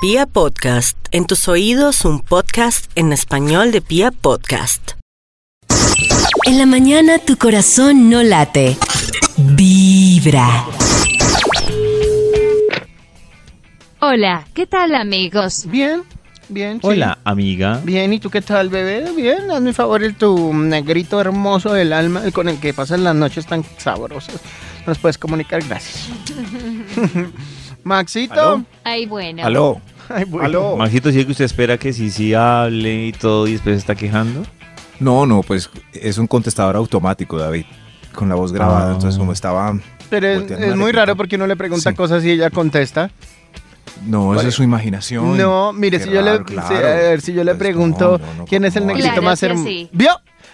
Pia Podcast, en tus oídos un podcast en español de Pia Podcast. En la mañana tu corazón no late. Vibra. Hola, ¿qué tal amigos? Bien, bien. sí. Hola, amiga. Bien, ¿y tú qué tal, bebé? Bien, hazme favor el tu negrito hermoso del alma el con el que pasan las noches tan sabrosas. Nos puedes comunicar, gracias. Maxito. ¿Aló? Ay, bueno. Aló. Ay, bueno. ¿Aló? Maxito, ¿sí que usted espera que sí, sí hable y todo y después se está quejando? No, no, pues es un contestador automático, David, con la voz grabada. Ah. Entonces, como estaba. Pero es, es muy raro porque uno le pregunta Sí. cosas y ella contesta. No, eso Vale. es su imaginación. No, mire, Qué si yo, le, si- a ver, si yo le Pues pregunto no, no, no, quién es el ¿cómo negrito Claro más hermoso. sí. ¿Vio?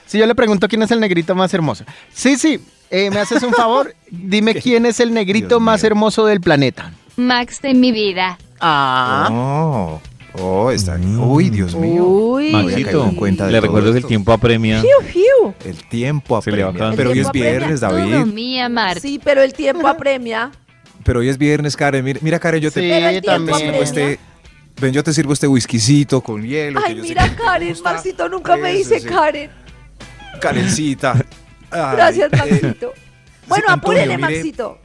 Si yo le pregunto quién es el negrito más hermoso. Sí, sí. eh, ¿Me haces un favor? Dime quién es el negrito Dios más mío. hermoso del planeta. Max de mi vida. Ah. Oh, oh, está. Mm. Uy, Dios mío. Uy. Maxito, en cuenta de le todo recuerdo que el tiempo apremia. Fiu, fiu. El tiempo Se le va apremia. acabando. Pero hoy es viernes, Todo David. mía, Marta. Sí, pero el tiempo apremia. Pero hoy es viernes, Karen. Mira, mira, Karen, yo te, Sí, Pero el yo te tiempo también. sirvo este. Ven, yo te sirvo este whiskycito con hielo. que Ay, yo mira, que Karen. Maxito nunca me dice sí. Karen. Karencita. Ay, Gracias, eh, Maxito. Bueno, Antonio, apúrele, mire. Maxito.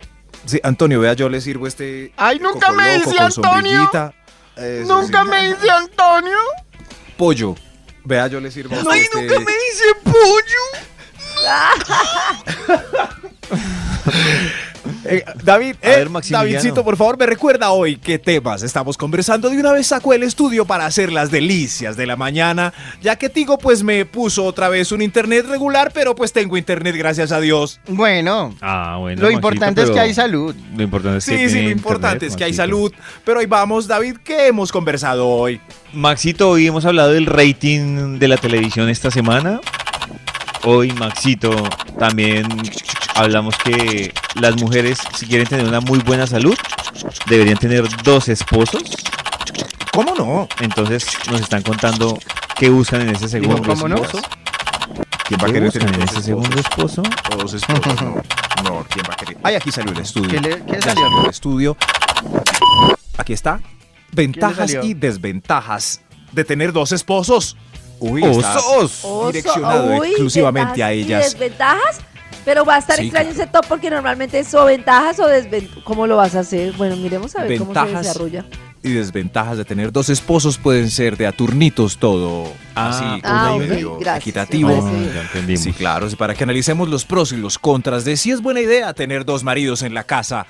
Sí, Antonio, vea, yo le sirvo este. Ay, nunca me dice Antonio. Eso, Nunca sí. me dice Antonio. Pollo. Vea, yo le sirvo Ay, este. nunca me dice pollo. Eh, David, eh, ver. Davidcito, por favor, me recuerda hoy qué temas estamos conversando. De una vez sacó el estudio para hacer las delicias de la mañana, ya que Tigo pues me puso otra vez un internet regular, pero pues tengo internet, gracias a Dios. Bueno, Ah, bueno. lo Maxito, importante es que hay salud. Lo importante es que Sí, sí, tiene lo importante internet, es que hay salud. Pero ahí vamos, David, ¿qué hemos conversado hoy? Maxito, hoy hemos hablado del rating de la televisión esta semana. Hoy, Maxito, también hablamos que las mujeres, si quieren tener una muy buena salud, deberían tener dos esposos. ¿Cómo no? Entonces nos están contando qué buscan en ese segundo ¿cómo no? esposo. ¿Quién ¿Qué buscan en ese segundo esposo? Dos esposos, no. No, ¿quién va a querer? Ay, aquí salió el estudio. ¿Qué, le- qué Ya salió? salió el estudio. Aquí está. Ventajas y desventajas de tener dos esposos. Uy, ¡Osos! Oso, direccionado uy, exclusivamente a y ellas. ¿Desventajas? Pero va a estar Sí, extraño claro. ese top porque normalmente es o ventajas o desventajas. ¿Cómo lo vas a hacer? Bueno, miremos a ver cómo se Ventajas. desarrolla. y desventajas de tener dos esposos pueden ser de a turnitos todo Ah, así Ah, como ok, medio gracias, equitativo. Ah. Sí, claro, para que analicemos los pros y los contras de si es buena idea tener dos maridos en la casa.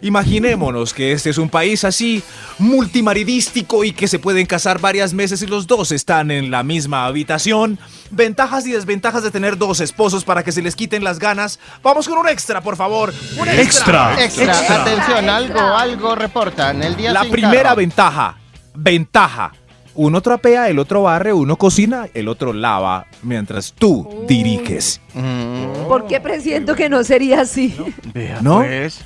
Imaginémonos que este es un país así, multimaridístico y que se pueden casar varias meses y los dos están en la misma habitación. Ventajas y desventajas de tener dos esposos para que se les quiten las ganas. Vamos con un extra, por favor. Un extra. Extra, atención, Extra. algo, algo reportan. El día La sin primera carro. ventaja, ventaja. Uno trapea, el otro barre, uno cocina, el otro lava, mientras tú diriges. Mm, ¿Por qué presiento que no sería así? vea, ¿No? pues.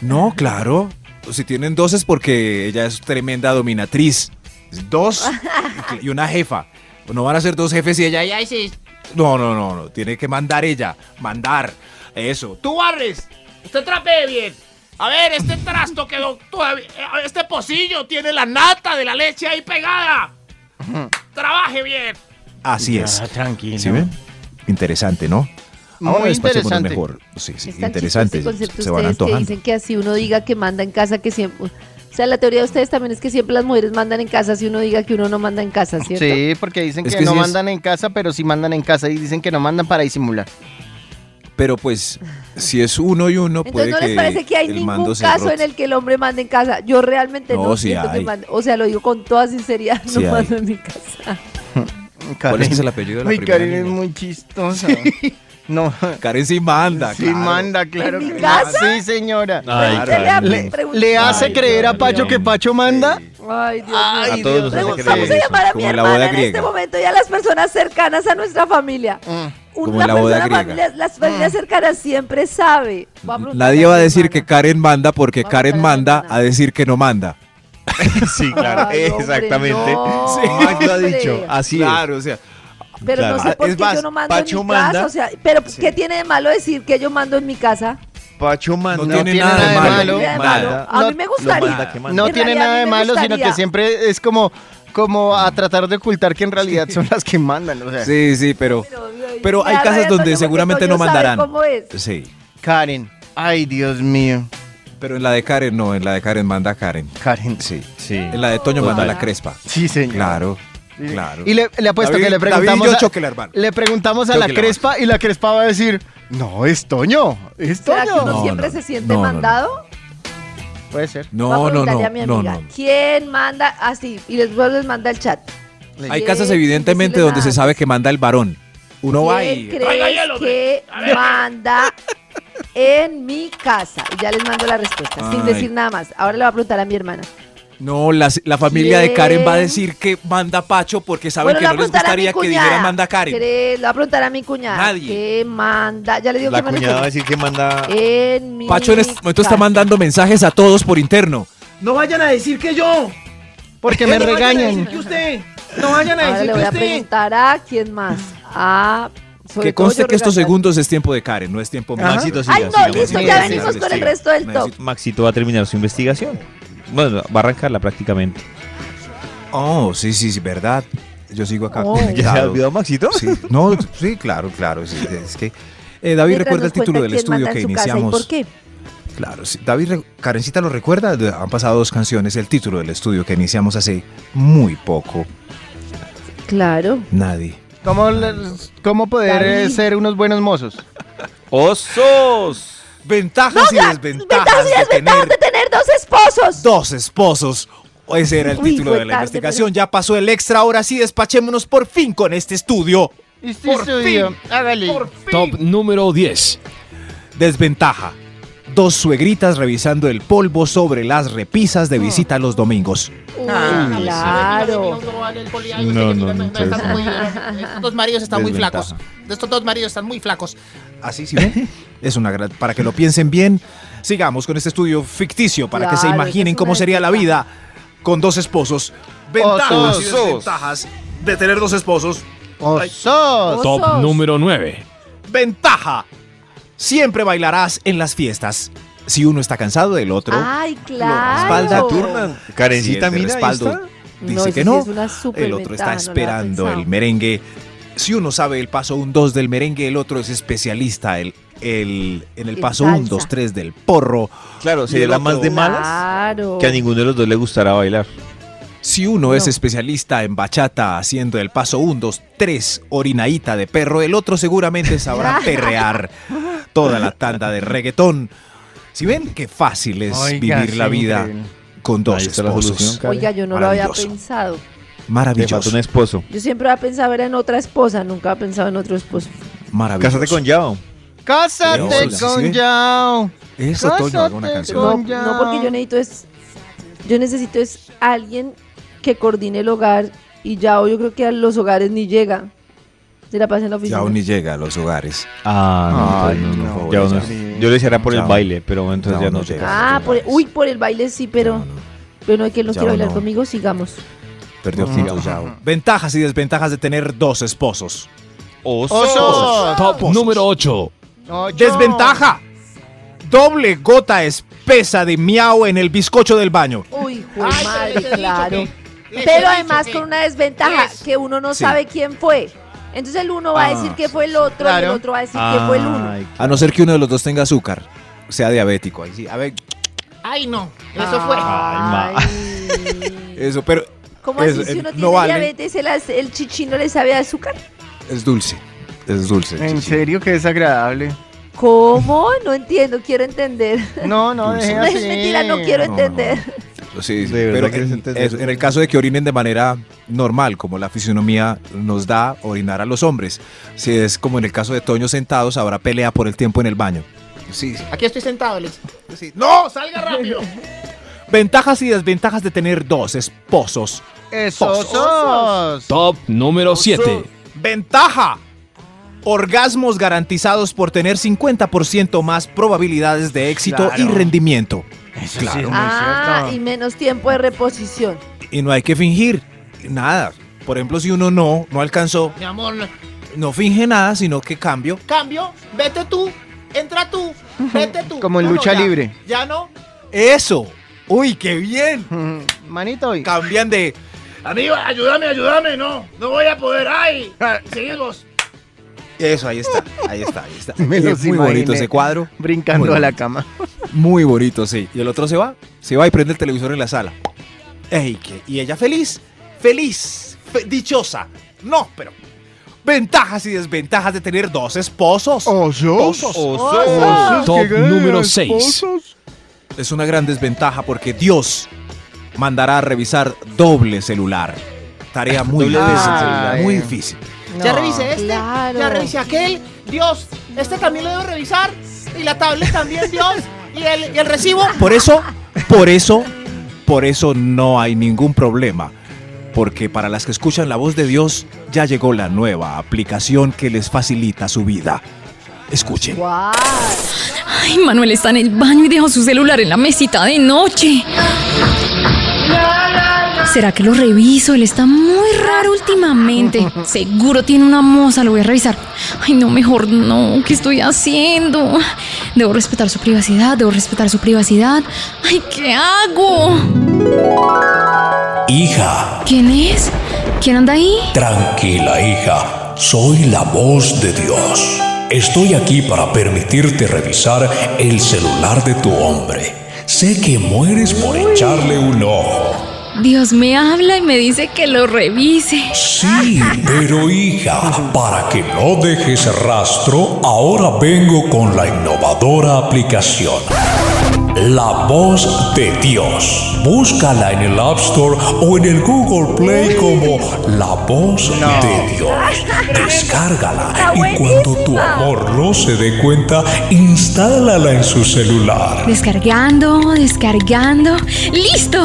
No, claro. Si tienen dos es porque ella es tremenda dominatriz. Dos y una jefa. No van a ser dos jefes y ella, ay, sí. No, no, no, no. Tiene que mandar ella. Mandar. Eso. Tú barres, usted trapee bien. A ver, este trasto quedó todavía. eh, Este pocillo tiene la nata de la leche ahí pegada. Trabaje bien. Así Ya, es. tranquilo. ¿Sí ven? Interesante, ¿no? Muy Ahora despachémonos interesante. mejor. Sí, sí, Es interesante. concepto Se van ustedes que antojando. dicen que así uno diga que manda en casa, que siempre... O sea, la teoría de ustedes también es que siempre las mujeres mandan en casa si uno diga que uno no manda en casa, ¿cierto? Sí, porque dicen Es que, que no sí es- mandan en casa, pero sí mandan en casa y dicen que no mandan para disimular. Pero pues, si es uno y uno, puede Entonces, ¿no les que parece que hay ningún caso rote. en el que el hombre mande en casa? Yo realmente no, No, sí siento que hay. mande. O sea, lo digo con toda sinceridad, Sí no hay. mando en mi casa. ¿Cuál es que es el apellido de la Uy, primera Karen es niña? muy chistosa. No, Karen sí manda, sí claro. manda, claro. ¿En mi que casa? Sí, señora. Ay. Le, hace Ay, creer a. Pacho que Pacho manda. Ay, Dios Ay, mío. A todos nos Dios. creer Vamos a llamar a mi hermana en este momento y a las personas cercanas a nuestra familia. Mm. Como Una en la boda persona, griega. familia- las familias cercanas siempre sabe. Nadie va a decir hermana. que Karen manda porque Karen manda hermana. a decir que no manda. Sí, claro, Ay, hombre, exactamente. no, Sí, Max lo ha dicho, así Claro, o sea, Pero Claro. no sé por Es qué más, yo no mando Pacho en mi casa. O sea, pero Sí. ¿qué tiene de malo decir que yo mando en mi casa? Pacho manda. No tiene tiene nada de nada de malo. malo. Nada de malo. Manda- A mí me gustaría. manda que manda. No En tiene nada de malo, sino que siempre es como, como a tratar de ocultar que en realidad son las que mandan. O sea, Sí, sí, pero, Pero, pero hay casas donde seguramente no mandarán. ¿Cómo es? Sí. Karen. Ay, Dios mío. Pero en la de Karen no, en la de Karen manda Karen. Karen. Sí. Sí. En la de Toño Total. manda la crespa. Sí, señor. Claro. Claro. Y le, le apuesto David- que le David y preguntamos, yo a, choque el hermano. le preguntamos a la la Crespa y la Crespa va a decir, no, es Toño, es ¿Será que Toño. uno No, siempre no, se siente No, no, no. mandado? Puede ser. No, no, no, a mi amiga, no. ¿Quién manda así? Y después les manda el chat. Hay casas evidentemente donde se sabe que manda el varón. Uno va ¿Quién y... crees que manda en mi casa? Y ya les mando la respuesta, sin decir nada más. Ahora le voy a preguntar a mi hermana. No, la, la familia de Karen va a decir que manda Pacho porque saben Bueno, que no a les a gustaría que dijera manda Karen. Le voy a preguntar a mi cuñada. Nadie. ¿Qué manda? Ya le digo La que cuñada va a decir que manda. En mi Pacho en este momento está mandando mensajes a todos por interno. No vayan a decir que yo. Porque me No vayan a regañan. decir que usted. No vayan a Ahora decir le que voy a usted. preguntar a quién más. A sobre Que conste que estos segundos es tiempo de Karen, no es tiempo mío. Maxito, siga, Ay, no, siga, listo, ya Sí, venimos sí, con sí. el resto del top. Maxito va a terminar su investigación. Bueno, va a arrancarla prácticamente. Oh, sí, sí, sí, verdad. Yo sigo acá. Oh. ¿Ya se ha olvidado Maxito? Sí, no, sí, claro, claro. sí, es que eh, David recuerda el título del estudio que iniciamos. ¿Por qué? Claro, sí, David, re- Karencita lo recuerda. Han pasado dos canciones. El título del estudio que iniciamos hace muy poco. Claro. Nadie. ¿Cómo, les- cómo poder eh, David. ser unos buenos mozos? ¡Osos! Ventajas y desventajas Ventajas y de desventajas tener de tener dos esposos. dos esposos. Ese era el Uy, título de la tarde, investigación. Ya pasó el extra. Ahora sí, despachémonos por fin con este estudio. Este estudio, hágale. Top número 10. Desventaja. Dos suegritas revisando el polvo sobre las repisas de visita los domingos. Uy, Ah, claro. No, Estos dos maridos están muy flacos. Estos dos maridos están muy flacos. Así sí ven. es una gran. Para que lo piensen bien, sigamos con este estudio ficticio para que se imaginen cómo sería la vida con dos esposos. Ventajas y desventajas de tener dos esposos. ¡Osos! Top Osos. número 9. Ventaja. Siempre bailarás en las fiestas. Si uno está cansado del otro, Ay, claro. respalda turnan. si Karencita, mira, respaldo, está. dice No, que sí no. es una súper el otro ventaja, está no esperando el merengue. Si uno sabe el paso 1, 2 del merengue, el otro es especialista el, el, en el paso 1, salsa. 2, 3 del porro. Claro, sería la más de malas Claro. que a ninguno de los dos le gustará bailar. Si uno es No. especialista en bachata haciendo el paso 1, 2, 3, orinaíta de perro, el otro seguramente sabrá perrear toda la tanda de reggaetón. Si ven qué fácil es Oiga, vivir la vida increíble. con dos esposos. Oiga, yo no lo había Maravilloso. Te falta un esposo. Yo siempre había pensado era en otra esposa, nunca había pensado en otro esposo. Maravilloso. Cásate con Yao. ¡Cásate ¿sí con ven? Yao! Eso, Toño, haga una Cásate canción. No, no, porque yo necesito es, yo necesito es alguien que coordine el hogar y ya yo creo que a los hogares ni llega. Se la pasa en la oficina. Ya ni llega a los hogares. Ah, Ay, no, no, no, no. Yao no sí. Yo le decía por el Yao. baile, pero entonces Yao ya no llega. Ah, por el- uy, por el baile sí, pero, No, no, pero no hay que él no quiere bailar conmigo, sigamos. Perdió Ah. puntos. Ventajas y desventajas de tener dos esposos. ¡Osos! Top Esposos. número 8. Ocho. Desventaja. Doble gota espesa de miau en el bizcocho del baño. Uy, jue Ay, madre, claro. Pero además con una desventaja, es- que uno no Sí. sabe quién fue. Entonces el uno va a Ah, decir que fue el otro y el otro va a decir que fue el uno. Ay, A no ser que uno de los dos tenga azúcar, sea diabético. Ahí sí. A ver, Ay, no. Eso fue. Ay. eso, pero ¿Cómo Es- así si eh, uno no tiene vale. diabetes, el, el chichino le sabe a azúcar? es dulce. Es dulce. En sí. serio que desagradable. ¿Cómo? No entiendo, quiero entender. No, no, Dulce. deje No así. es mentira, no quiero No, entender. Sí, sí, De verdad pero quieres en, entender. es- en el caso de que orinen de manera normal, como la fisionomía nos da orinar a los hombres. Si es como en el caso de Toño sentados, habrá pelea por el tiempo en el baño. Sí, sí. Aquí estoy sentado, Liz. Sí. ¡No! ¡Salga rápido! Ventajas y desventajas de tener dos esposos. ¡Esos! Top número 7. Ventaja. Orgasmos garantizados por tener 50% más probabilidades de éxito Claro. y rendimiento. Eso Claro. sí es muy Ah, cierto. y menos tiempo de reposición. Y no hay que fingir nada. Por ejemplo, si uno no, no alcanzó, Mi amor, no finge nada, sino que cambio. cambio, vete tú. entra tú, vete tú. Como en No, no, lucha ya. libre. Ya no. Eso. Uy, qué bien. Manito, hoy. Cambian de... Amigo, ayúdame, ayúdame. No, no voy a poder. Ay, seguimos. Eso, ahí está, ahí está, ahí está. Me los muy bonito ese cuadro. Brincando a la cama. Muy bonito, sí. Y el otro se va, se va y prende el televisor en la sala. Ey, ¿qué? Y ella feliz, feliz, fe- dichosa. No, pero ventajas y desventajas de tener dos esposos. ¿Osos? Osos. Top número 6. Es una gran desventaja porque Dios mandará a revisar doble celular. Tarea muy difícil. celular. Muy difícil. Ya revisé este, Claro. ya revisé aquel. Dios, este también lo debo revisar. Y la tablet también, Dios. Y el, y el recibo. Por eso, por eso, por eso no hay ningún problema. Porque para las que escuchan la voz de Dios, ya llegó la nueva aplicación que les facilita su vida. Escuchen. Ay, Manuel está en el baño y dejó su celular en la mesita de noche. ¿Será que lo reviso? Él está muy raro últimamente. Seguro tiene una moza, lo voy a revisar. Ay, no, mejor no. ¿Qué estoy haciendo? Debo respetar su privacidad, debo respetar su privacidad. Ay, ¿qué hago? Hija, ¿Quién es? ¿Quién anda ahí? tranquila hija, soy la voz de Dios. Estoy aquí para permitirte revisar el celular de tu hombre. Sé que mueres por echarle un ojo. Dios me habla y me dice que lo revise. Sí, pero hija, para que no dejes rastro, ahora vengo con la innovadora aplicación. La voz de Dios. Búscala en el App Store o en el Google Play como La voz de Dios. Descárgala y cuando tu amor no se dé cuenta, instálala en su celular. Descargando, descargando. ¡Listo!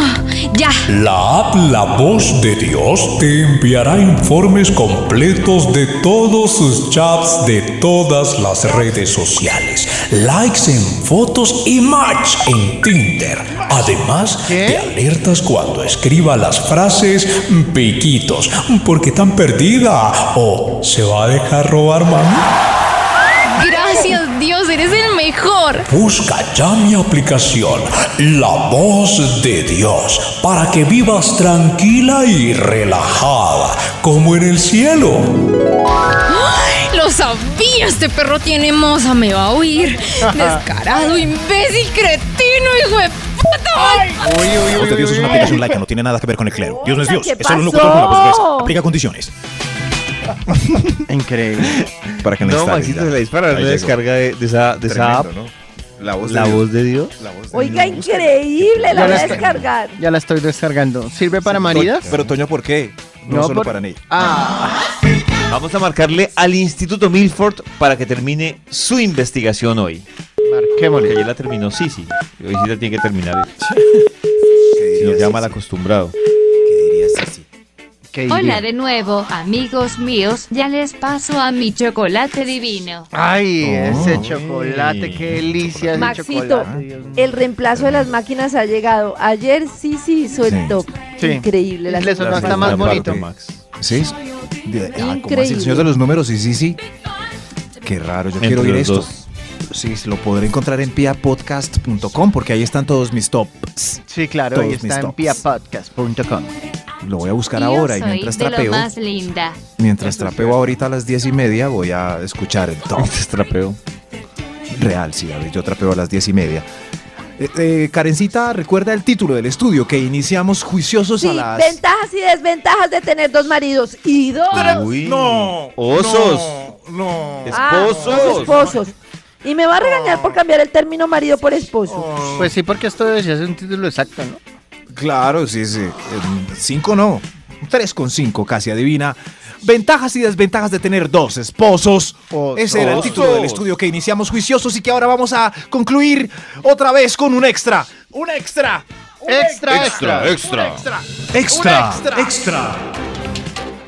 ¡Ya! La app La Voz de Dios te enviará informes completos de todos sus chats de todas las redes sociales, likes en fotos y match en Tinder. Además, ¿Qué? Te alertas cuando escriba las frases piquitos, porque tan perdida o se va a dejar robar mami. Gracias Dios, eres el mejor. Busca ya mi aplicación, La Voz de Dios, para que vivas tranquila y relajada, como en el cielo. Lo sabía, este perro tiene moza, me va a oír. Descarado, imbécil, cretino, hijo de Voz de Dios es una aplicación laica, no tiene nada que ver con el clero. Dios no es Dios, ¿Qué es solo un locutor con la voz gruesa. Aplica condiciones. Increíble. Para que no, Maxito, se la dispara Ahí la llegó. descarga de, de esa, de esa app. Tremendo, ¿no? La voz de La Dios. voz de Dios. La voz de Oiga, Dios. increíble, la Ya voy la a estoy- descargar. Ya la estoy descargando. ¿Sirve para maridas? Pero Toño, ¿por qué? No, solo por- para mí. Ah, Vamos a marcarle al Instituto Milford para que termine su investigación hoy. Porque marquémosle. ayer la terminó Sisi. Hoy sí la tiene que terminar. ¿Qué Si nos ya mal acostumbrado. ¿Qué dirías, Sisi? ¿Qué diría? Hola de nuevo, amigos míos. Ya les paso a mi chocolate divino. Ay, ese Oh. chocolate, qué delicia ese Maxito, chocolate. Dios mío. el reemplazo de las máquinas ha llegado. Ayer sí, sí hizo el Sí. top. Sí. Increíble. La Le sonó más bonito. Max. ¿Sí? De- ah, ¿cómo así? Increíble. El señor de los números y sí, sí. Qué raro, yo Entre quiero oír los esto. dos. Sí, lo podré encontrar en piapodcast.com porque ahí están todos mis tops. Sí, claro, Todos mis está en piapodcast.com. Lo voy a buscar Yo ahora y mientras de lo trapeo, más linda. mientras trapeo ahorita a las diez y media voy a escuchar el top. Trapeo. Real, sí, a ver, yo trapeo a las diez y media. Eh, eh, Karencita, recuerda el título del estudio que iniciamos juiciosos Sí, a las... ventajas y desventajas de tener dos maridos. Y dos. Uy. No. Osos. No. Ah, Esposos. dos esposos. Y me va a regañar por cambiar el término marido por esposo. Pues sí, porque esto debería ser un título exacto, ¿no? Claro, sí, sí. Cinco no. Tres con cinco, casi adivina. Ventajas y desventajas de tener dos esposos. Osos. Ese era el título del estudio que iniciamos juiciosos y que ahora vamos a concluir otra vez con un extra. Un extra. Un Extra, Extra, extra. extra. Extra. Extra, extra.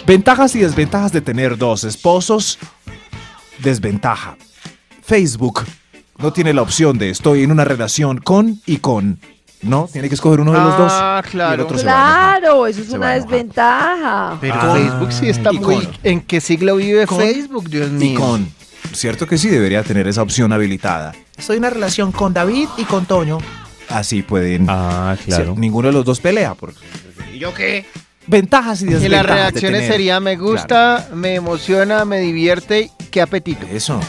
Ventajas y desventajas de tener dos esposos. Desventaja. Facebook no tiene la opción de estoy en una relación con y con. No, tiene que escoger uno de los dos. Ah, y el claro. otro se va. Claro, eso es Se va una desventaja. Pero Ah, Facebook sí está y muy... con- ¿En qué siglo vive con- Facebook, Dios Y mío? con. Cierto que sí debería tener esa opción habilitada. Estoy en una relación con David y con Toño. Así pueden. Ah, claro. Ninguno de los dos pelea. Porque ¿Y yo qué? ventajas y Y desventajas. las de reacciones tener- sería me gusta, me emociona, me divierte, qué apetito. Eso,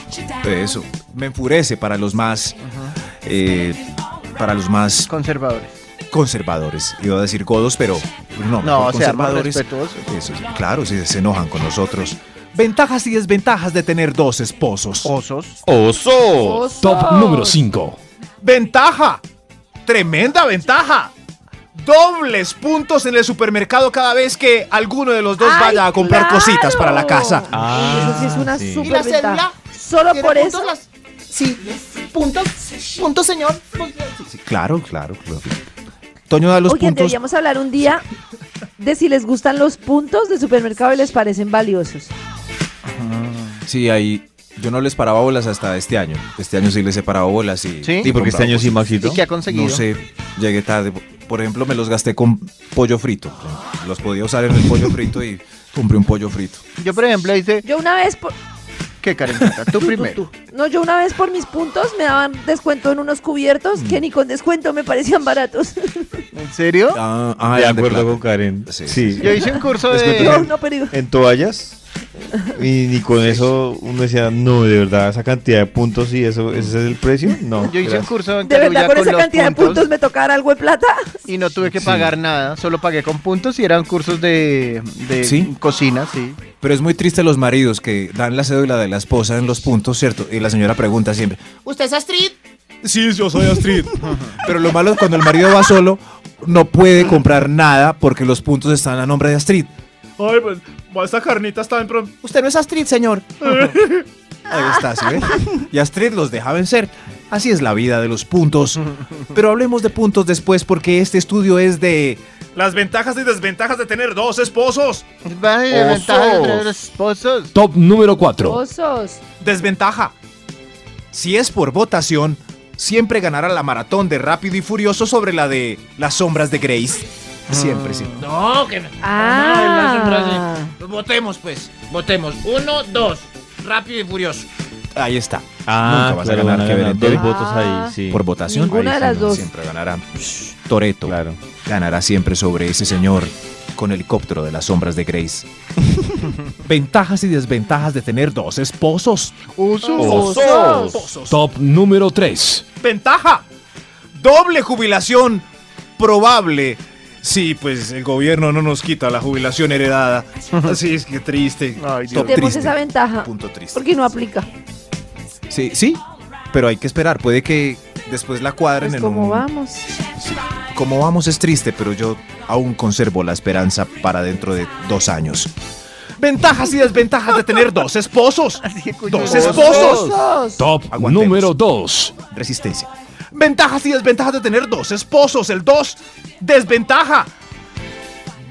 eso. Me enfurece para los más. eh, para los más Conservadores. conservadores. Iba a decir godos, pero no. O sea, más conservadores. respetuoso. Eso, claro, si se enojan con nosotros. Ventajas y desventajas de tener dos esposos. Osos. ¡Oso! Top número 5. ¡Ventaja! ¡Tremenda ventaja! Dobles puntos en el supermercado cada vez que alguno de los dos ¡Ay, vaya a comprar claro! cositas para la casa. Ah, eso sí es una sí. ¿Y super la cédula? ventaja. Solo ¿Tiene por eso. las- Sí, puntos, puntos, señor. Sí, claro, claro, claro. Toño da los Oigan, puntos. deberíamos hablar un día de si les gustan los puntos de supermercado y les parecen valiosos. Sí, ahí. Yo no les paraba bolas hasta este año. Este año sí les he parado bolas y. ¿Sí? Sí, porque este año sí, Maxito. ¿Y qué ha conseguido? No sé, llegué tarde. Por ejemplo, me los gasté con pollo frito. Los podía usar en el pollo frito y compré un pollo frito. Yo, por ejemplo, hice. Yo una vez por... ¿Qué, Karencita? Tú primero. tú. No, yo una vez por mis puntos me daban descuento en unos cubiertos Mm. que ni con descuento me parecían baratos. ¿En serio? Ah, ah, de acuerdo con Karen. Sí, Sí. sí, Yo hice un curso no, de. no, digo, En toallas. Y ni con eso uno decía, no, de verdad, esa cantidad de puntos y eso, ese es el precio. No. Yo hice un curso en ¿de verdad con con esa los cantidad de puntos me tocara algo de plata? Y no tuve que Sí. pagar nada, solo pagué con puntos y eran cursos de, de ¿Sí? cocina, sí. Pero es muy triste los maridos que dan la cédula de la esposa en los puntos, ¿cierto? Y la señora pregunta siempre, ¿Usted es Astrid? Sí, yo soy Astrid. Pero lo malo es cuando el marido va solo, no puede comprar nada porque los puntos están a nombre de Astrid. Ay, pues, esta carnita está en pronto. Usted no es Astrid, señor. Ahí está, ¿sí ve? Y Astrid los deja vencer. Así es la vida de los puntos. Pero hablemos de puntos después porque este estudio es de... Las ventajas y desventajas de tener dos esposos. Vaya, Osos. ventaja de tener esposos. Top número 4. Osos. Desventaja. Si es por votación, siempre ganará la maratón de Rápido y Furioso sobre la de Las Sombras de Grace. Siempre, sí. No, que no. Ah. Pues Votemos, pues. Votemos. Uno, dos. Rápido y furioso. Ahí está. Ah, Nunca vas a claro, ganar van a ganar en dos votos Ah. ahí, sí. Por votación. Ninguna de las dos. Siempre ganará Toreto. Claro. Ganará siempre sobre ese señor con helicóptero de las sombras de Grace. Ventajas y desventajas de tener dos esposos. Osos. Top número 3. Ventaja. Doble jubilación probable. Sí, pues el gobierno no nos quita la jubilación heredada. Así es que triste. Ay, Dios. Top Tenemos triste. esa ventaja. Punto triste. Porque no aplica. Sí, sí, pero hay que esperar. Puede que después la cuadren Pues en como un... vamos. Como vamos es triste, pero yo aún conservo la esperanza para dentro de dos años. Ventajas y desventajas de tener dos esposos. Dos esposos. Osos. Top Aguantemos. número 2. Resistencia. Ventajas y desventajas de tener dos esposos. El dos, desventaja.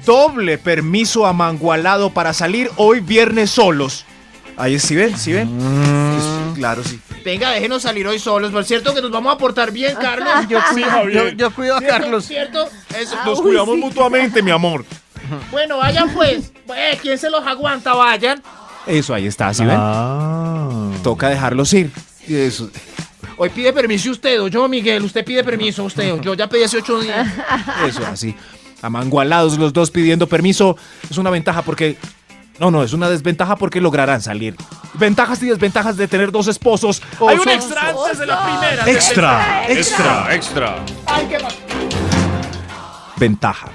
Doble permiso amangualado para salir hoy viernes solos. Ahí sí ven, sí ven. Es- claro, sí. Venga, déjenos salir hoy solos. Por cierto, que nos vamos a portar bien, Carlos. Yo cuido, yo, yo cuido a ¿Cierto? Carlos. ¿Cierto? Eso. Nos Uy, cuidamos sí. mutuamente, mi amor. Bueno, vayan pues. Eh, ¿Quién se los aguanta? Vayan. Eso ahí está, ¿sí ven? Ah. Toca dejarlos ir. Eso. Hoy pide permiso usted, o yo, Miguel. Usted pide permiso, usted. o Yo ya pedí hace ocho días. Eso, así. Amangualados los dos pidiendo permiso. Es una ventaja porque. No, no, es una desventaja porque lograrán salir. Ventajas y desventajas de tener dos esposos. Hay un Osos. Extra antes de la primera. Extra. Extra, extra. Ay, qué más. Ventaja.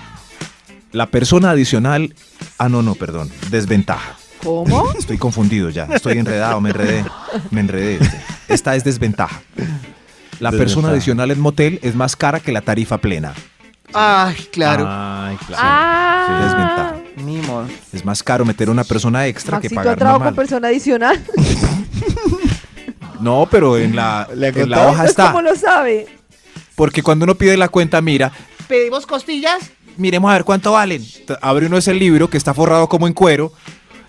La persona adicional. Ah, no, no, perdón. Desventaja. ¿Cómo? Estoy confundido ya. Estoy enredado, me enredé. Me enredé. Esta es desventaja. La persona adicional en motel es más cara que la tarifa plena. Ay, claro. Ay, claro. Ah. Sí, desventaja. Es más caro meter una persona extra que Maxito ha pagar trabajado con persona adicional. No, pero en la, ¿Le en la hoja está. ¿Cómo lo sabe? Porque cuando uno pide la cuenta, mira, ¿Pedimos costillas? miremos a ver cuánto valen. Abre uno ese libro que está forrado como en cuero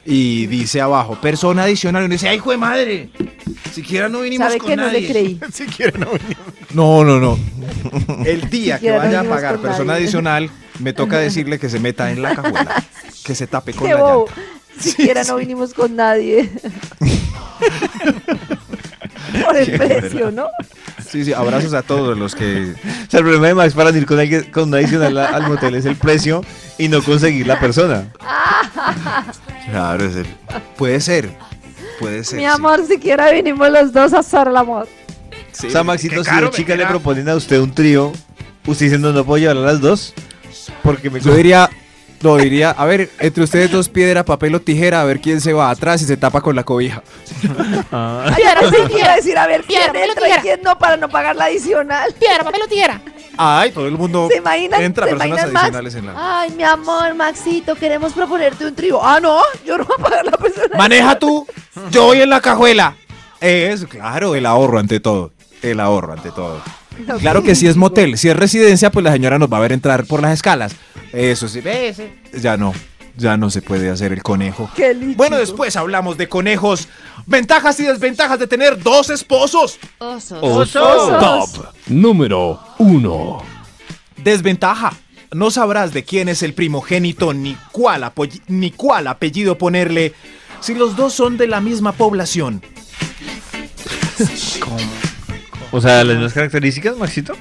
y dice abajo, persona adicional. Y uno dice, ¡Ay, hijo de madre! Siquiera no vinimos Sabe con que no nadie. le creí. Siquiera no venimos. no, no, no. El día que Siquiera no vaya a vinimos pagar con persona nadie. adicional, me toca decirle que se meta en la cajuela, que se tape con Qué la bobo. llanta. Siquiera no vinimos con nadie. Por el precio, ¿no? Sí, sí, abrazos a todos los que... O sea, el problema de Max para ir con, alguien, con un adicional al motel es el precio y no conseguir la persona. Claro, es el- puede ser, puede ser. Mi sí. amor, siquiera vinimos los dos a hacer el amor. Sí, o sea, Maxito, si me chicas le proponen a usted un trío, usted diciendo no puedo llevar a las dos, porque me Yo diría, no, diría, a ver, entre ustedes dos piedra, papel o tijera, a ver quién se va atrás y se tapa con la cobija. Ay, ahora sí quiero decir, a ver, quién Piedra, entra y tijera. quién no para no pagar la adicional. Piedra, papel o tijera. Ay, todo el mundo ¿Se imaginan? entra ¿Se personas imaginan, Max? adicionales en la... Ay, mi amor, Maxito, queremos proponerte un trío. Ah, no, yo no voy a pagar la persona. Maneja tú, yo voy en la cajuela. Es, claro, el ahorro ante todo. El ahorro ante todo. Claro que si es motel, si es residencia, pues la señora nos va a ver entrar por las escalas. Eso sí, ¿Ves? ya no, ya no se puede hacer el conejo. Qué lindo. Bueno, después hablamos de conejos, ventajas y desventajas de tener dos esposos. Osos. Oso. Top número 1. Desventaja. No sabrás de quién es el primogénito ni cuál, ni cuál apellido ponerle si los dos son de la misma población. O sea, las mismas características, Maxito.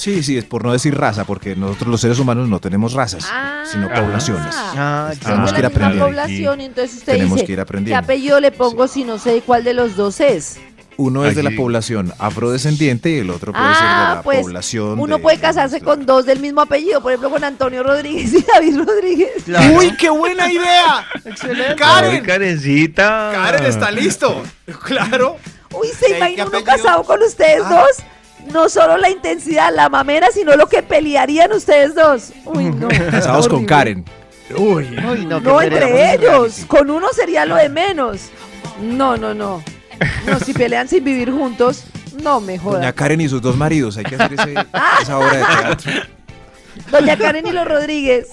Sí, sí, es por no decir raza, porque nosotros los seres humanos no tenemos razas, Ah. sino poblaciones. Ah, ya. Tenemos que ir aprendiendo. población y entonces usted Tenemos dice, que ir ¿qué aprendiendo. apellido le pongo si no sé cuál de los dos es? Uno es de la población afrodescendiente y el otro puede ser de Ah, la pues población. uno de- puede casarse con dos del mismo apellido, por ejemplo con Antonio Rodríguez y David Rodríguez. Claro. ¡Uy, qué buena idea! Excelente. Ay, ¡Karen! Karencita. ¡Karen está listo! ¡Claro! Uy, ¿se ¿Qué- imagina qué uno apellido? casado con ustedes Ah. dos? No solo la intensidad, la mamera, sino lo que pelearían ustedes dos. Uy, no. Casados con. Karen. Uy. Uy, no, No, entre ellos. Con uno sería lo de menos. No, no, no. No, si pelean sin vivir juntos, no me Doña jodan. Karen y sus dos maridos, hay que hacer ese- esa obra de teatro. Doña Karen y los Rodríguez.